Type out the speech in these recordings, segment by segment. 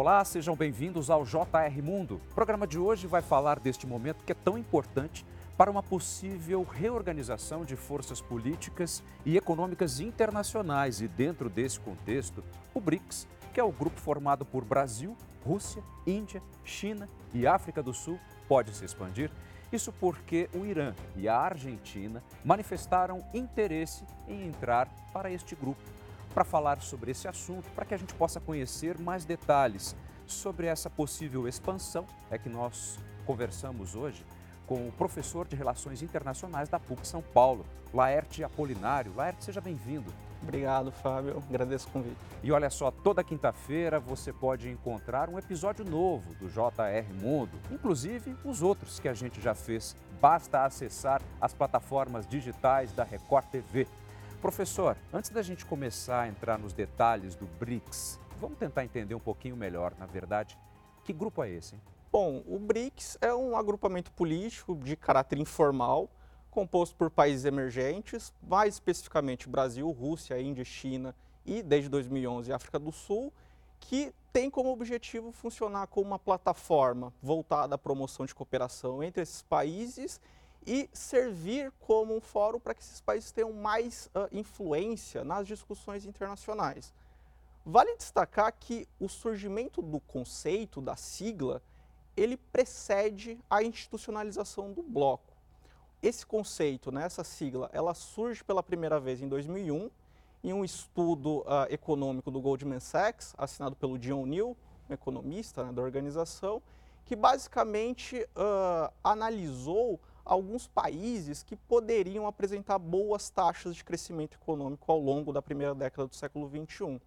Olá, sejam bem-vindos ao JR Mundo. O programa de hoje vai falar deste momento que é tão importante para uma possível reorganização de forças políticas e econômicas internacionais e dentro desse contexto, o BRICS, que é o grupo formado por Brasil, Rússia, Índia, China e África do Sul, pode se expandir. Isso porque o Irã e a Argentina manifestaram interesse em entrar para este grupo para falar sobre esse assunto, para que a gente possa conhecer mais detalhes sobre essa possível expansão, é que nós conversamos hoje com o professor de Relações Internacionais da PUC São Paulo, Laerte Apolinário. Laerte, seja bem-vindo. Obrigado, Fábio. Agradeço o convite. E olha só, toda quinta-feira você pode encontrar um episódio novo do JR Mundo, inclusive os outros que a gente já fez. Basta acessar as plataformas digitais da Record TV. Professor, antes da gente começar a entrar nos detalhes do BRICS, vamos tentar entender um pouquinho melhor, na verdade, que grupo é esse? Hein? Bom, o BRICS é um agrupamento político de caráter informal, composto por países emergentes, mais especificamente Brasil, Rússia, Índia, China e, desde 2011, África do Sul, que tem como objetivo funcionar como uma plataforma voltada à promoção de cooperação entre esses países e servir como um fórum para que esses países tenham mais uh, influência nas discussões internacionais. Vale destacar que o surgimento do conceito, da sigla, ele precede a institucionalização do bloco. Esse conceito, né, essa sigla, ela surge pela primeira vez em 2001 em um estudo uh, econômico do Goldman Sachs, assinado pelo John Neal, um economista né, da organização, que basicamente uh, analisou alguns países que poderiam apresentar boas taxas de crescimento econômico ao longo da primeira década do século XXI.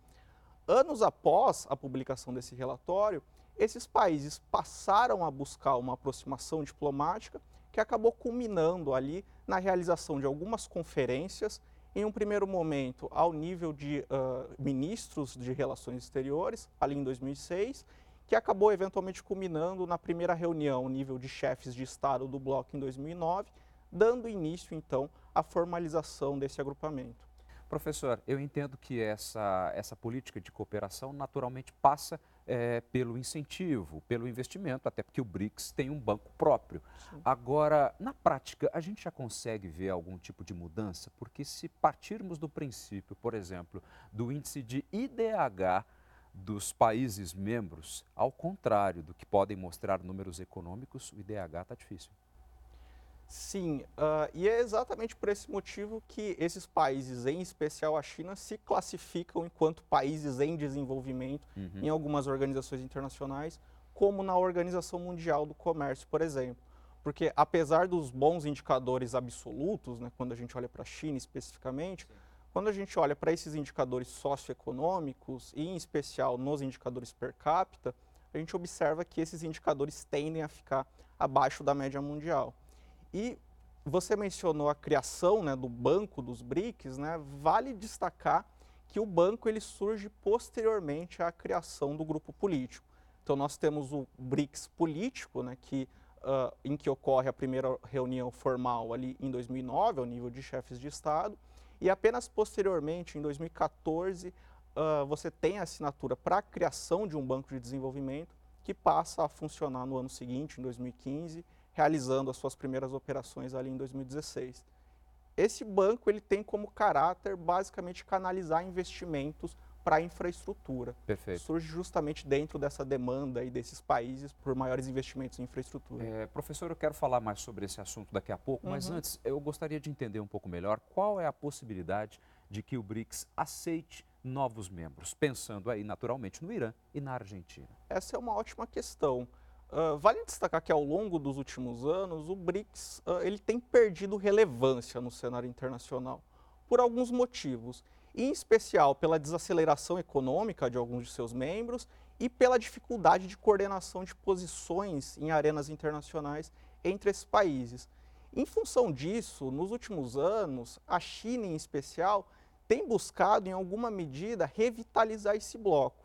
Anos após a publicação desse relatório, esses países passaram a buscar uma aproximação diplomática que acabou culminando ali na realização de algumas conferências, em um primeiro momento ao nível de uh, ministros de relações exteriores, ali em 2006, que acabou eventualmente culminando na primeira reunião, nível de chefes de Estado do bloco em 2009, dando início então à formalização desse agrupamento. Professor, eu entendo que essa, essa política de cooperação naturalmente passa é, pelo incentivo, pelo investimento, até porque o BRICS tem um banco próprio. Sim. Agora, na prática, a gente já consegue ver algum tipo de mudança? Porque se partirmos do princípio, por exemplo, do índice de IDH dos países membros, ao contrário do que podem mostrar números econômicos, o IDH está difícil. Sim, uh, e é exatamente por esse motivo que esses países, em especial a China, se classificam enquanto países em desenvolvimento uhum. em algumas organizações internacionais, como na Organização Mundial do Comércio, por exemplo. Porque apesar dos bons indicadores absolutos, né, quando a gente olha para a China especificamente, Sim quando a gente olha para esses indicadores socioeconômicos, e em especial nos indicadores per capita, a gente observa que esses indicadores tendem a ficar abaixo da média mundial. E você mencionou a criação né, do banco dos BRICS, né, vale destacar que o banco ele surge posteriormente à criação do grupo político. Então nós temos o BRICS político, né, que, uh, em que ocorre a primeira reunião formal ali em 2009, ao nível de chefes de Estado, e apenas posteriormente, em 2014, uh, ah, você tem a assinatura para a criação de um banco de desenvolvimento que passa a funcionar no ano seguinte, em 2015, realizando as suas primeiras operações ali em 2016. Esse banco ele tem como caráter basicamente canalizar investimentos para a infraestrutura. Perfeito. Surge justamente dentro dessa demanda e desses países por maiores investimentos em infraestrutura. É, professor, eu quero falar mais sobre esse assunto daqui a pouco, uhum. mas antes eu gostaria de entender um pouco melhor qual é a possibilidade de que o BRICS aceite novos membros, pensando aí naturalmente no Irã e na Argentina. Essa é uma ótima questão. Uh, vale destacar que ao longo dos últimos anos o BRICS uh, ele tem perdido relevância no cenário internacional por alguns motivos em especial pela desaceleração econômica de alguns de seus membros e pela dificuldade de coordenação de posições em arenas internacionais entre esses países. Em função disso, nos últimos anos, a China em especial tem buscado, em alguma medida, revitalizar esse bloco.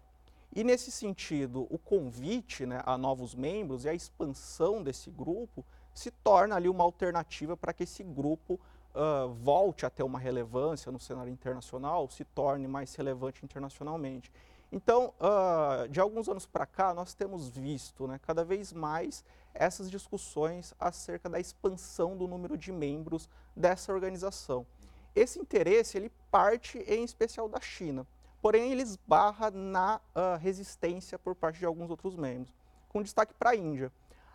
E nesse sentido, o convite né, a novos membros e a expansão desse grupo se torna ali uma alternativa para que esse grupo uh, volte a ter uma relevância no cenário internacional, se torne mais relevante internacionalmente. Então, uh, de alguns anos para cá, nós temos visto né, cada vez mais essas discussões acerca da expansão do número de membros dessa organização. Esse interesse ele parte em especial da China, porém ele esbarra na uh, resistência por parte de alguns outros membros, com destaque para a Índia.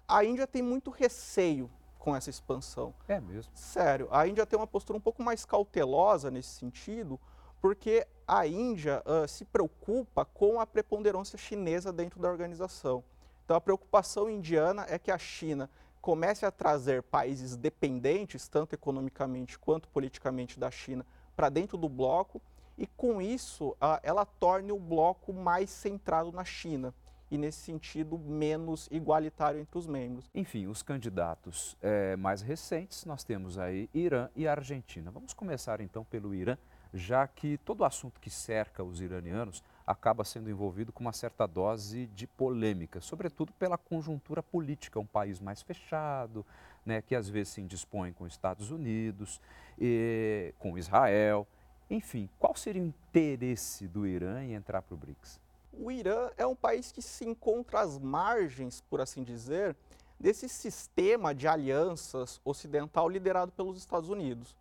A Índia tem muito receio com essa expansão. É mesmo? Sério, a Índia tem uma postura um pouco mais cautelosa nesse sentido, porque a Índia uh, se preocupa com a preponderância chinesa dentro da organização. Então, a preocupação indiana é que a China comece a trazer países dependentes, tanto economicamente quanto politicamente, da China para dentro do bloco e, com isso, uh, ela torne o bloco mais centrado na China e, nesse sentido, menos igualitário entre os membros. Enfim, os candidatos é, mais recentes, nós temos aí Irã e Argentina. Vamos começar então pelo Irã já que todo o assunto que cerca os iranianos acaba sendo envolvido com uma certa dose de polêmica, sobretudo pela conjuntura política, um país mais fechado, né, que às vezes se indispõe com os Estados Unidos, e, com Israel. Enfim, qual seria o interesse do Irã em entrar para o BRICS? O Irã é um país que se encontra às margens, por assim dizer, desse sistema de alianças ocidental liderado pelos Estados Unidos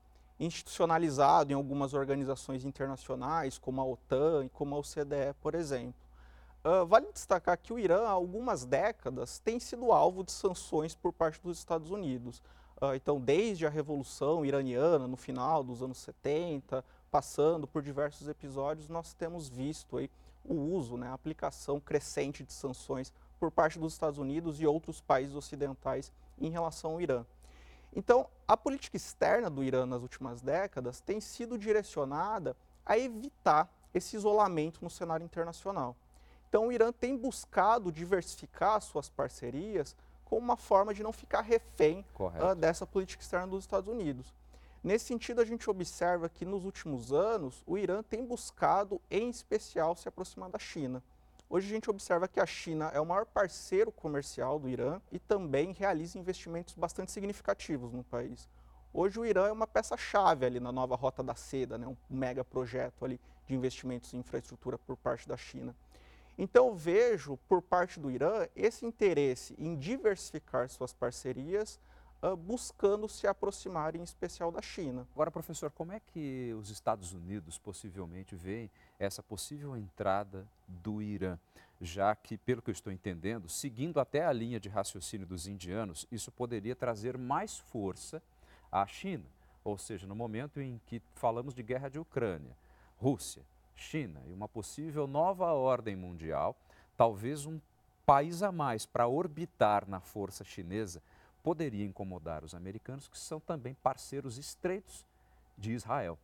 institucionalizado em algumas organizações internacionais, como a OTAN e como a OCDE, por exemplo. Uh, vale destacar que o Irã, há algumas décadas, tem sido alvo de sanções por parte dos Estados Unidos. Uh, então, desde a Revolução Iraniana, no final dos anos 70, passando por diversos episódios, nós temos visto aí o uso, né, a aplicação crescente de sanções por parte dos Estados Unidos e outros países ocidentais em relação ao Irã. Então, a política externa do Irã nas últimas décadas tem sido direcionada a evitar esse isolamento no cenário internacional. Então, o Irã tem buscado diversificar suas parcerias como uma forma de não ficar refém uh, dessa política externa dos Estados Unidos. Nesse sentido, a gente observa que nos últimos anos o Irã tem buscado, em especial, se aproximar da China. Hoje a gente observa que a China é o maior parceiro comercial do Irã e também realiza investimentos bastante significativos no país. Hoje o Irã é uma peça-chave ali na nova Rota da Seda, né, um mega projeto ali de investimentos em infraestrutura por parte da China. Então vejo por parte do Irã esse interesse em diversificar suas parcerias, buscando se aproximar em especial da China. Agora, professor, como é que os Estados Unidos possivelmente veem essa possível entrada do Irã? Já que, pelo que eu estou entendendo, seguindo até a linha de raciocínio dos indianos, isso poderia trazer mais força à China. Ou seja, no momento em que falamos de guerra de Ucrânia, Rússia, China e uma possível nova ordem mundial, talvez um país a mais para orbitar na força chinesa poderia incomodar os americanos, que são também parceiros estreitos de Israel.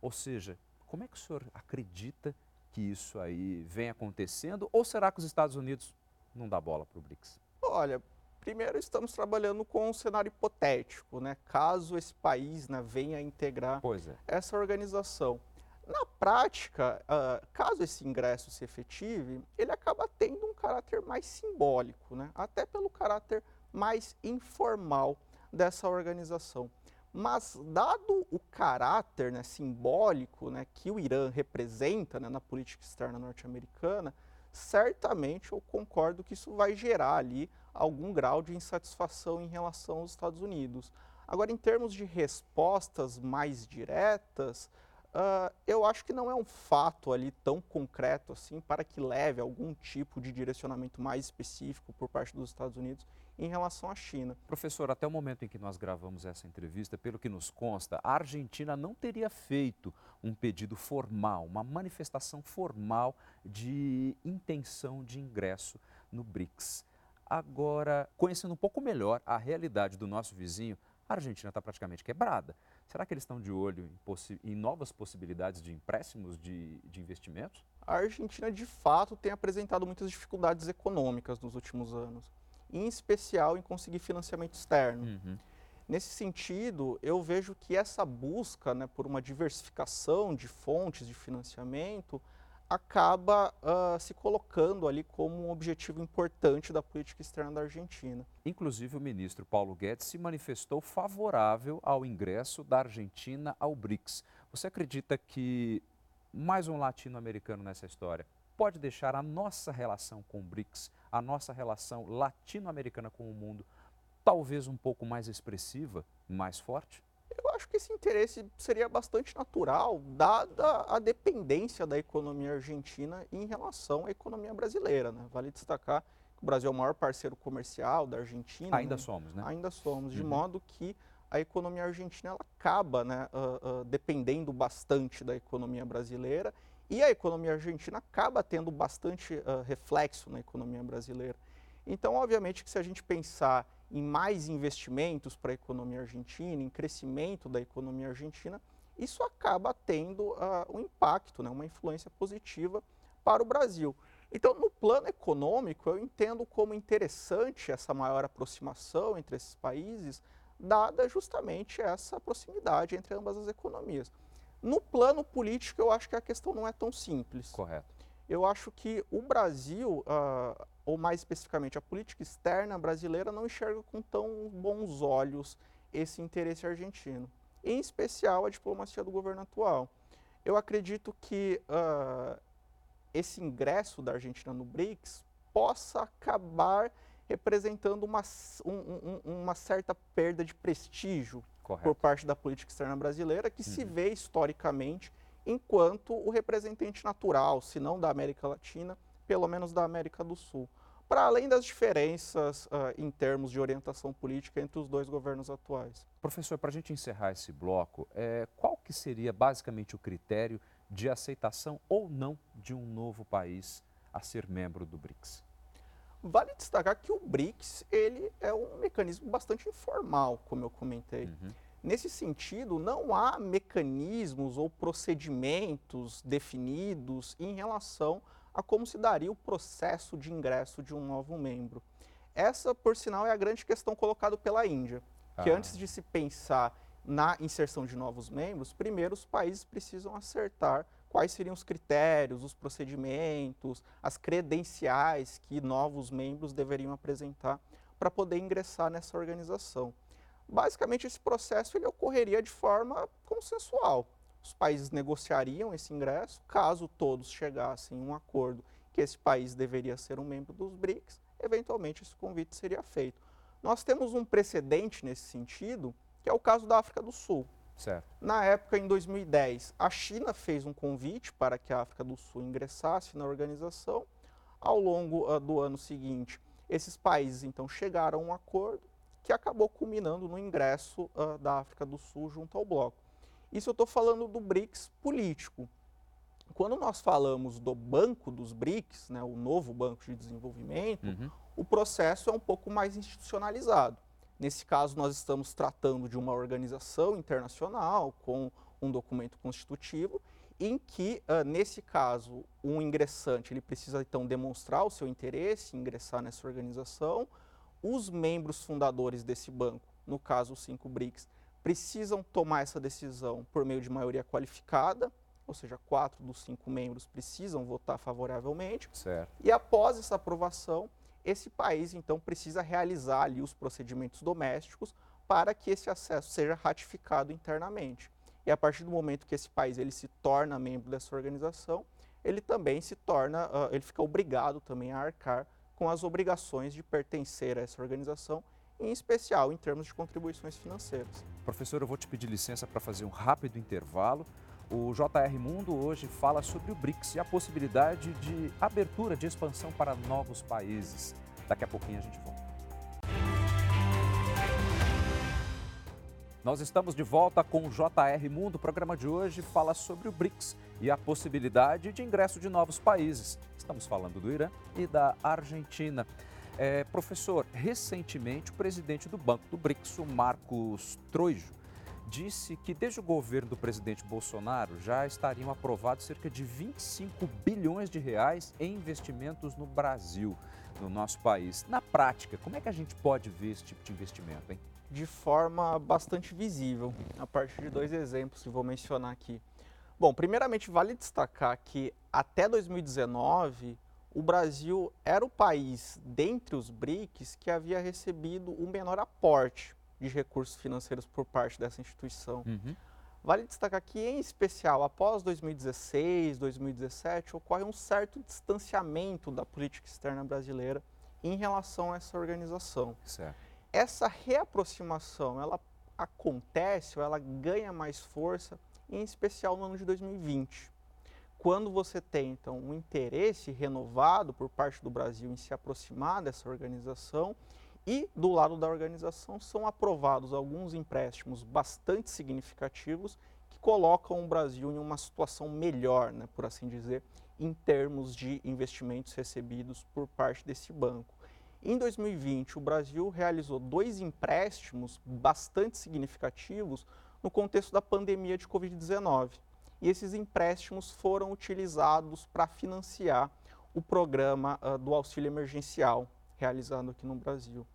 Ou seja, como é que o senhor acredita que isso aí vem acontecendo? Ou será que os Estados Unidos não dá bola para o BRICS? Olha, primeiro estamos trabalhando com um cenário hipotético, né? Caso esse país né, venha a integrar é. essa organização. Na prática, uh, caso esse ingresso se efetive, ele acaba tendo um caráter mais simbólico, né? até pelo caráter mais informal dessa organização. Mas, dado o caráter né, simbólico né, que o Irã representa né, na política externa norte-americana, certamente eu concordo que isso vai gerar ali algum grau de insatisfação em relação aos Estados Unidos. Agora, em termos de respostas mais diretas, uh, eu acho que não é um fato ali tão concreto assim para que leve algum tipo de direcionamento mais específico por parte dos Estados Unidos em relação à China. Professor, até o momento em que nós gravamos essa entrevista, pelo que nos consta, a Argentina não teria feito um pedido formal, uma manifestação formal de intenção de ingresso no BRICS. Agora, conhecendo um pouco melhor a realidade do nosso vizinho, a Argentina está praticamente quebrada. Será que eles estão de olho em, em novas possibilidades de empréstimos de, de investimentos? A Argentina, de fato, tem apresentado muitas dificuldades econômicas nos últimos anos em especial em conseguir financiamento externo. Uhum. Nesse sentido, eu vejo que essa busca né, por uma diversificação de fontes de financiamento acaba uh, se colocando ali como um objetivo importante da política externa da Argentina. Inclusive, o ministro Paulo Guedes se manifestou favorável ao ingresso da Argentina ao BRICS. Você acredita que mais um latino-americano nessa história, pode deixar a nossa relação com o BRICS, a nossa relação latino-americana com o mundo, talvez um pouco mais expressiva, mais forte? Eu acho que esse interesse seria bastante natural, dada a dependência da economia argentina em relação à economia brasileira. Né? Vale destacar que o Brasil é o maior parceiro comercial da Argentina. Ainda né? somos, né? Ainda somos, de uhum. modo que a economia argentina ela acaba né, uh, uh, dependendo bastante da economia brasileira e a economia argentina acaba tendo bastante uh, reflexo na economia brasileira. Então, obviamente, que se a gente pensar em mais investimentos para a economia argentina, em crescimento da economia argentina, isso acaba tendo um impacto, né, uma influência positiva para o Brasil. Então, no plano econômico, eu entendo como interessante essa maior aproximação entre esses países, dada justamente essa proximidade entre ambas as economias. No plano político, eu acho que a questão não é tão simples. Correto. Eu acho que o Brasil, uh, ou mais especificamente a política externa brasileira, não enxerga com tão bons olhos esse interesse argentino, em especial a diplomacia do governo atual. Eu acredito que uh, esse ingresso da Argentina no BRICS possa acabar representando uma, um, um, uma certa perda de prestígio Correto. por parte da política externa brasileira, que uhum. se vê historicamente enquanto o representante natural, se não da América Latina, pelo menos da América do Sul. Para além das diferenças uh, em termos de orientação política entre os dois governos atuais. Professor, para a gente encerrar esse bloco, é, qual que seria basicamente o critério de aceitação ou não de um novo país a ser membro do BRICS? Vale destacar que o BRICS ele é um mecanismo bastante informal, como eu comentei. Uhum. Nesse sentido, não há mecanismos ou procedimentos definidos em relação a como se daria o processo de ingresso de um novo membro. Essa, por sinal, é a grande questão colocada pela Índia, que ah. antes de se pensar na inserção de novos membros, primeiro os países precisam acertar quais seriam os critérios, os procedimentos, as credenciais que novos membros deveriam apresentar para poder ingressar nessa organização. Basicamente, esse processo ele ocorreria de forma consensual. Os países negociariam esse ingresso, caso todos chegassem a um acordo que esse país deveria ser um membro dos BRICS, eventualmente esse convite seria feito. Nós temos um precedente nesse sentido, que é o caso da África do Sul. Certo. Na época, em 2010, a China fez um convite para que a África do Sul ingressasse na organização. Ao longo uh, do ano seguinte, esses países então chegaram a um acordo que acabou culminando no ingresso uh, da África do Sul junto ao bloco. Isso eu estou falando do BRICS político. Quando nós falamos do Banco dos BRICS, né, o novo Banco de Desenvolvimento, uhum. o processo é um pouco mais institucionalizado. Nesse caso, nós estamos tratando de uma organização internacional com um documento constitutivo, em que, uh, nesse caso, um ingressante ele precisa então demonstrar o seu interesse em ingressar nessa organização. Os membros fundadores desse banco, no caso os cinco BRICS, precisam tomar essa decisão por meio de maioria qualificada, ou seja, quatro dos cinco membros precisam votar favoravelmente. Certo. E após essa aprovação, esse país então precisa realizar ali os procedimentos domésticos para que esse acesso seja ratificado internamente. E a partir do momento que esse país ele se torna membro dessa organização, ele também se torna, uh, ele fica obrigado também a arcar com as obrigações de pertencer a essa organização, em especial em termos de contribuições financeiras. Professor, eu vou te pedir licença para fazer um rápido intervalo. O JR Mundo hoje fala sobre o BRICS e a possibilidade de abertura, de expansão para novos países. Daqui a pouquinho a gente volta. Nós estamos de volta com o JR Mundo. O programa de hoje fala sobre o BRICS e a possibilidade de ingresso de novos países. Estamos falando do Irã e da Argentina. É, professor, recentemente o presidente do Banco do BRICS, o Marcos Troijo, disse que desde o governo do presidente Bolsonaro já estariam aprovados cerca de 25 bilhões de reais em investimentos no Brasil, no nosso país. Na prática, como é que a gente pode ver esse tipo de investimento, hein? De forma bastante visível, a partir de dois exemplos que vou mencionar aqui. Bom, primeiramente vale destacar que até 2019 o Brasil era o país dentre os BRICS que havia recebido o menor aporte de recursos financeiros por parte dessa instituição. Uhum. Vale destacar que, em especial, após 2016, 2017, ocorre um certo distanciamento da política externa brasileira em relação a essa organização. Certo. Essa reaproximação, ela acontece ou ela ganha mais força, em especial no ano de 2020. Quando você tem, então, um interesse renovado por parte do Brasil em se aproximar dessa organização e, do lado da organização, são aprovados alguns empréstimos bastante significativos que colocam o Brasil em uma situação melhor, né, por assim dizer, em termos de investimentos recebidos por parte desse banco. Em 2020, o Brasil realizou dois empréstimos bastante significativos no contexto da pandemia de Covid-19. E esses empréstimos foram utilizados para financiar o programa uh, do auxílio emergencial realizado aqui no Brasil.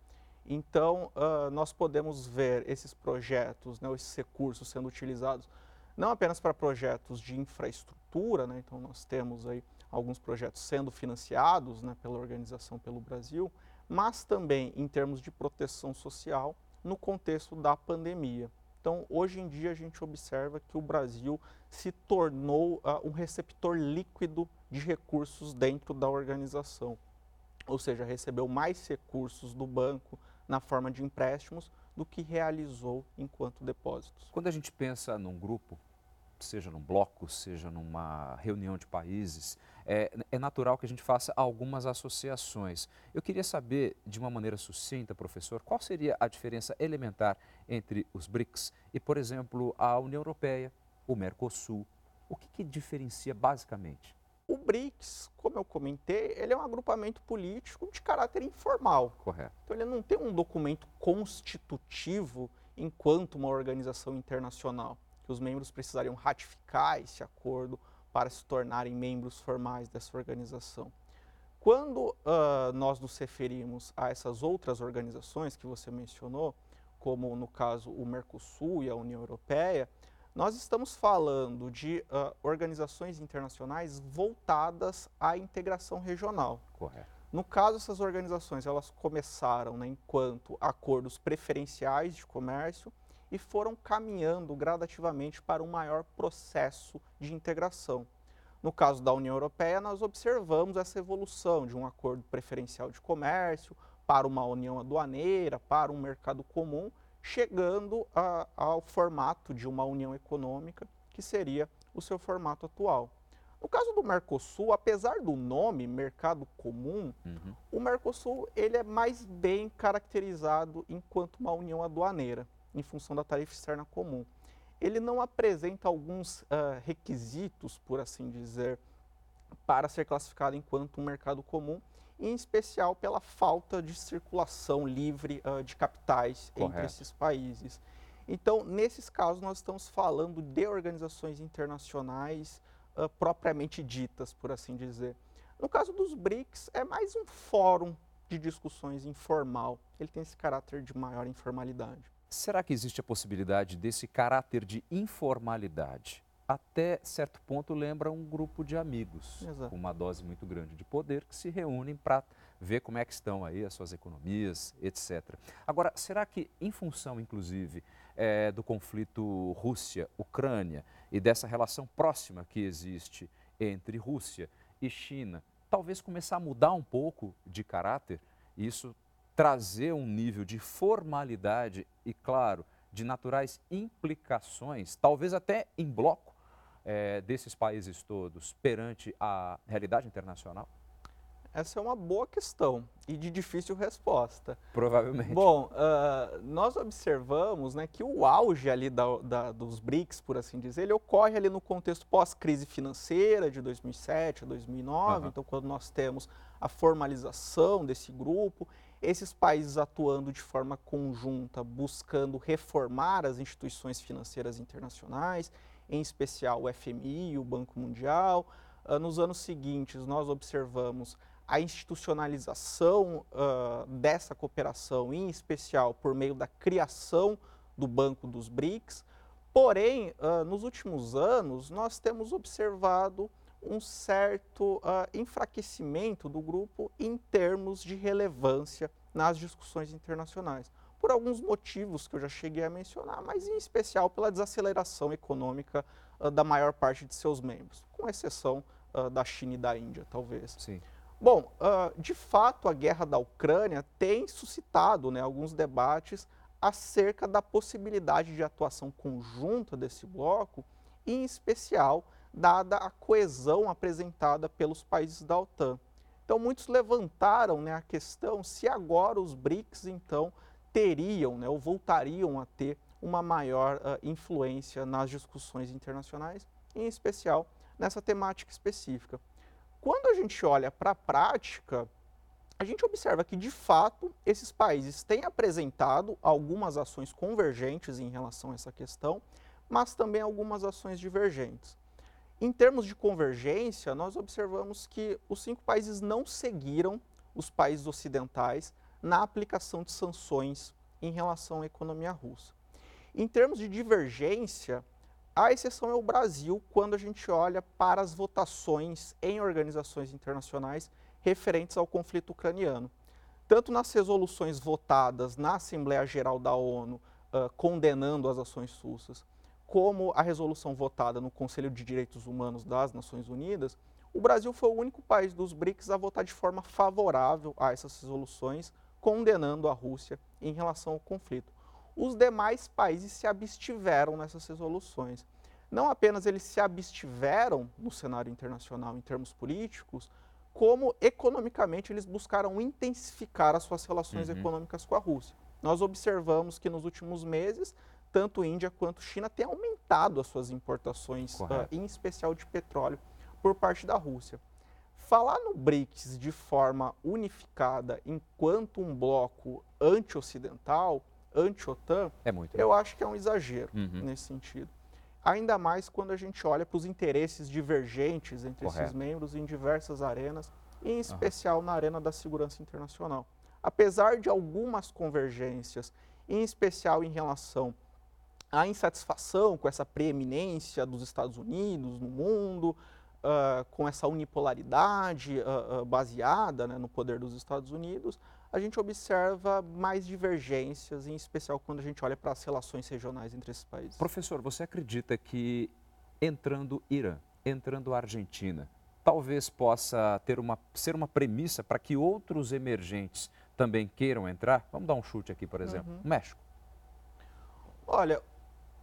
Então, uh, nós podemos ver esses projetos, né, esses recursos sendo utilizados não apenas para projetos de infraestrutura, né, então nós temos aí alguns projetos sendo financiados né, pela organização pelo Brasil, mas também em termos de proteção social no contexto da pandemia. Então, hoje em dia, a gente observa que o Brasil se tornou uh, um receptor líquido de recursos dentro da organização, ou seja, recebeu mais recursos do banco na forma de empréstimos do que realizou enquanto depósitos. Quando a gente pensa num grupo, seja num bloco, seja numa reunião de países, é, é, natural que a gente faça algumas associações. Eu queria saber, de uma maneira sucinta, professor, qual seria a diferença elementar entre os BRICS e, por exemplo, a União Europeia, o Mercosul? O que, que diferencia basicamente? O BRICS, como eu comentei, ele é um agrupamento político de caráter informal. Correto. Então ele não tem um documento constitutivo enquanto uma organização internacional, que os membros precisariam ratificar esse acordo para se tornarem membros formais dessa organização. Quando uh, nós nos referimos a essas outras organizações que você mencionou, como no caso o Mercosul e a União Europeia, nós estamos falando de uh, organizações internacionais voltadas à integração regional. Correto. No caso, essas organizações elas começaram né, enquanto acordos preferenciais de comércio e foram caminhando gradativamente para um maior processo de integração. No caso da União Europeia, nós observamos essa evolução de um acordo preferencial de comércio para uma união aduaneira, para um mercado comum, chegando a, ao formato de uma união econômica, que seria o seu formato atual. No caso do Mercosul, apesar do nome mercado comum, uhum. o Mercosul ele é mais bem caracterizado enquanto uma união aduaneira em função da tarifa externa comum. Ele não apresenta alguns uh, requisitos, por assim dizer, para ser classificado enquanto um mercado comum, em especial pela falta de circulação livre uh, de capitais Correto. entre esses países. Então, nesses casos, nós estamos falando de organizações internacionais uh, propriamente ditas, por assim dizer. No caso dos BRICS, é mais um fórum de discussões informal. Ele tem esse caráter de maior informalidade. Será que existe a possibilidade desse caráter de informalidade? Até certo ponto lembra um grupo de amigos Exato. com uma dose muito grande de poder que se reúnem para ver como é que estão aí as suas economias, etc. Agora, será que em função, inclusive, é, do conflito Rússia-Ucrânia e dessa relação próxima que existe entre Rússia e China, talvez começar a mudar um pouco de caráter? Isso trazer um nível de formalidade e, claro, de naturais implicações, talvez até em bloco, é, desses países todos perante a realidade internacional? Essa é uma boa questão e de difícil resposta. Provavelmente. Bom, uh, nós observamos né, que o auge ali da, da, dos BRICS, por assim dizer, ele ocorre ali no contexto pós-crise financeira de 2007 a 2009, uhum. então quando nós temos a formalização desse grupo esses países atuando de forma conjunta, buscando reformar as instituições financeiras internacionais, em especial o FMI e o Banco Mundial. Uh, nos anos seguintes, nós observamos a institucionalização uh, dessa cooperação, em especial por meio da criação do Banco dos BRICS. Porém, uh, nos últimos anos, nós temos observado um certo uh, enfraquecimento do grupo em termos de relevância nas discussões internacionais. por alguns motivos que eu já cheguei a mencionar, mas em especial pela desaceleração econômica uh, da maior parte de seus membros, com exceção uh, da China e da Índia, talvez. Sim. Bom, de fato, a guerra da Ucrânia tem suscitado né, alguns debates acerca da possibilidade de atuação conjunta desse bloco, em especial dada a coesão apresentada pelos países da OTAN. Então, muitos levantaram né, a questão se agora os BRICS, então, teriam né, ou voltariam a ter uma maior uh, influência nas discussões internacionais, em especial nessa temática específica. Quando a gente olha para a prática, a gente observa que, de fato, esses países têm apresentado algumas ações convergentes em relação a essa questão, mas também algumas ações divergentes. Em termos de convergência, nós observamos que os cinco países não seguiram os países ocidentais na aplicação de sanções em relação à economia russa. Em termos de divergência, a exceção é o Brasil quando a gente olha para as votações em organizações internacionais referentes ao conflito ucraniano. Tanto nas resoluções votadas na Assembleia Geral da ONU uh, condenando as ações russas, como a resolução votada no Conselho de Direitos Humanos das Nações Unidas, o Brasil foi o único país dos BRICS a votar de forma favorável a essas resoluções, condenando a Rússia em relação ao conflito. Os demais países se abstiveram nessas resoluções. Não apenas eles se abstiveram no cenário internacional em termos políticos, como economicamente eles buscaram intensificar as suas relações uhum. econômicas com a Rússia. Nós observamos que nos últimos meses tanto Índia quanto China têm aumentado as suas importações, uh, em especial de petróleo, por parte da Rússia. Falar no BRICS de forma unificada enquanto um bloco anti-ocidental, anti-OTAN, é eu acho que é um exagero uhum. nesse sentido. Ainda mais quando a gente olha para os interesses divergentes entre Correto. esses membros em diversas arenas, em especial uhum. na arena da segurança internacional. Apesar de algumas convergências, em especial em relação a insatisfação com essa preeminência dos Estados Unidos no mundo, uh, com essa unipolaridade uh, uh, baseada né, no poder dos Estados Unidos, a gente observa mais divergências, em especial quando a gente olha para as relações regionais entre esses países. Professor, você acredita que entrando Irã, entrando Argentina, talvez possa ter uma, ser uma premissa para que outros emergentes também queiram entrar? Vamos dar um chute aqui, por exemplo. Uhum. México. Olha,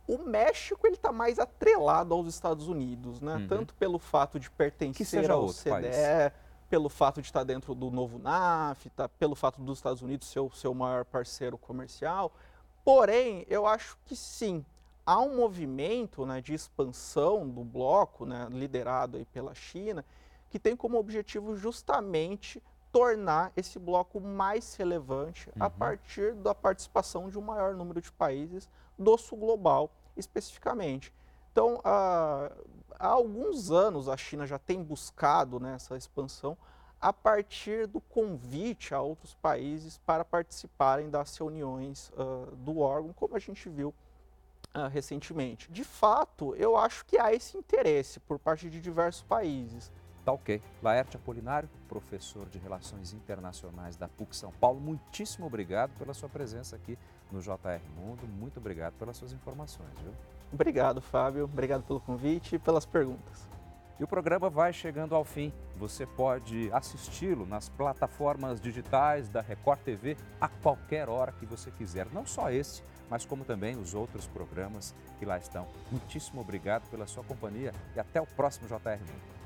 o México ele está mais atrelado aos Estados Unidos, né? Uhum. Tanto pelo fato de pertencer ao CDE, país. pelo fato de estar dentro do novo NAFTA, pelo fato dos Estados Unidos ser o seu maior parceiro comercial. Porém, eu acho que sim, há um movimento né, de expansão do bloco, né, liderado aí pela China, que tem como objetivo justamente tornar esse bloco mais relevante uhum. a partir da participação de um maior número de países do sul global especificamente. Então, há, há alguns anos a China já tem buscado né, expansão a partir do convite a outros países para participarem das reuniões uh, do órgão, como a gente viu uh, recentemente. De fato, eu acho que há esse interesse por parte de diversos países. Tá ok. Laerte Apolinário, professor de Relações Internacionais da PUC São Paulo, muitíssimo obrigado pela sua presença aqui no JR Mundo. Muito obrigado pelas suas informações, viu? Obrigado, Fábio. Obrigado pelo convite e pelas perguntas. E o programa vai chegando ao fim. Você pode assisti-lo nas plataformas digitais da Record TV a qualquer hora que você quiser. Não só esse, mas como também os outros programas que lá estão. Muitíssimo obrigado pela sua companhia e até o próximo JR Mundo.